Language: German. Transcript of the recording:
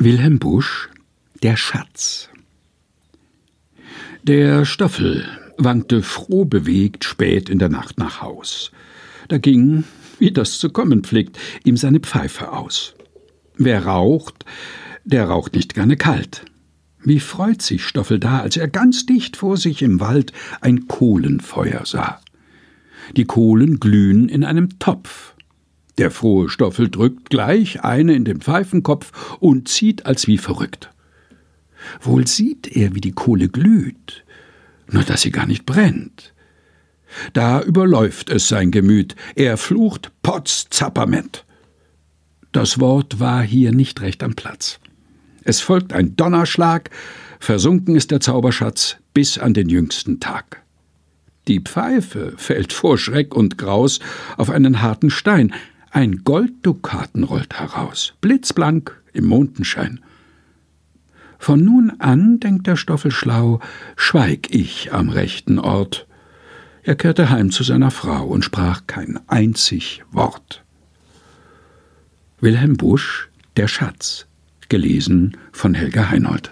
Wilhelm Busch Der Schatz Der Stoffel wankte froh bewegt spät in der Nacht nach Haus. Da ging, wie das zu kommen pflegt, ihm seine Pfeife aus. Wer raucht, der raucht nicht gerne kalt. Wie freut sich Stoffel da, als er ganz dicht vor sich im Wald ein Kohlenfeuer sah. Die Kohlen glühen in einem Topf. Der frohe Stoffel drückt gleich eine in den Pfeifenkopf und zieht als wie verrückt. Wohl sieht er, wie die Kohle glüht, nur dass sie gar nicht brennt. Da überläuft es sein Gemüt, er flucht Potz Zapperment. Das Wort war hier nicht recht am Platz. Es folgt ein Donnerschlag, versunken ist der Zauberschatz bis an den jüngsten Tag. Die Pfeife fällt vor Schreck und Graus auf einen harten Stein, ein Golddukaten rollt heraus, blitzblank im Mondenschein. Von nun an, denkt der Stoffel schlau, schweig ich am rechten Ort. Er kehrte heim zu seiner Frau und sprach kein einzig Wort. Wilhelm Busch Der Schatz, gelesen von Helga Heinold.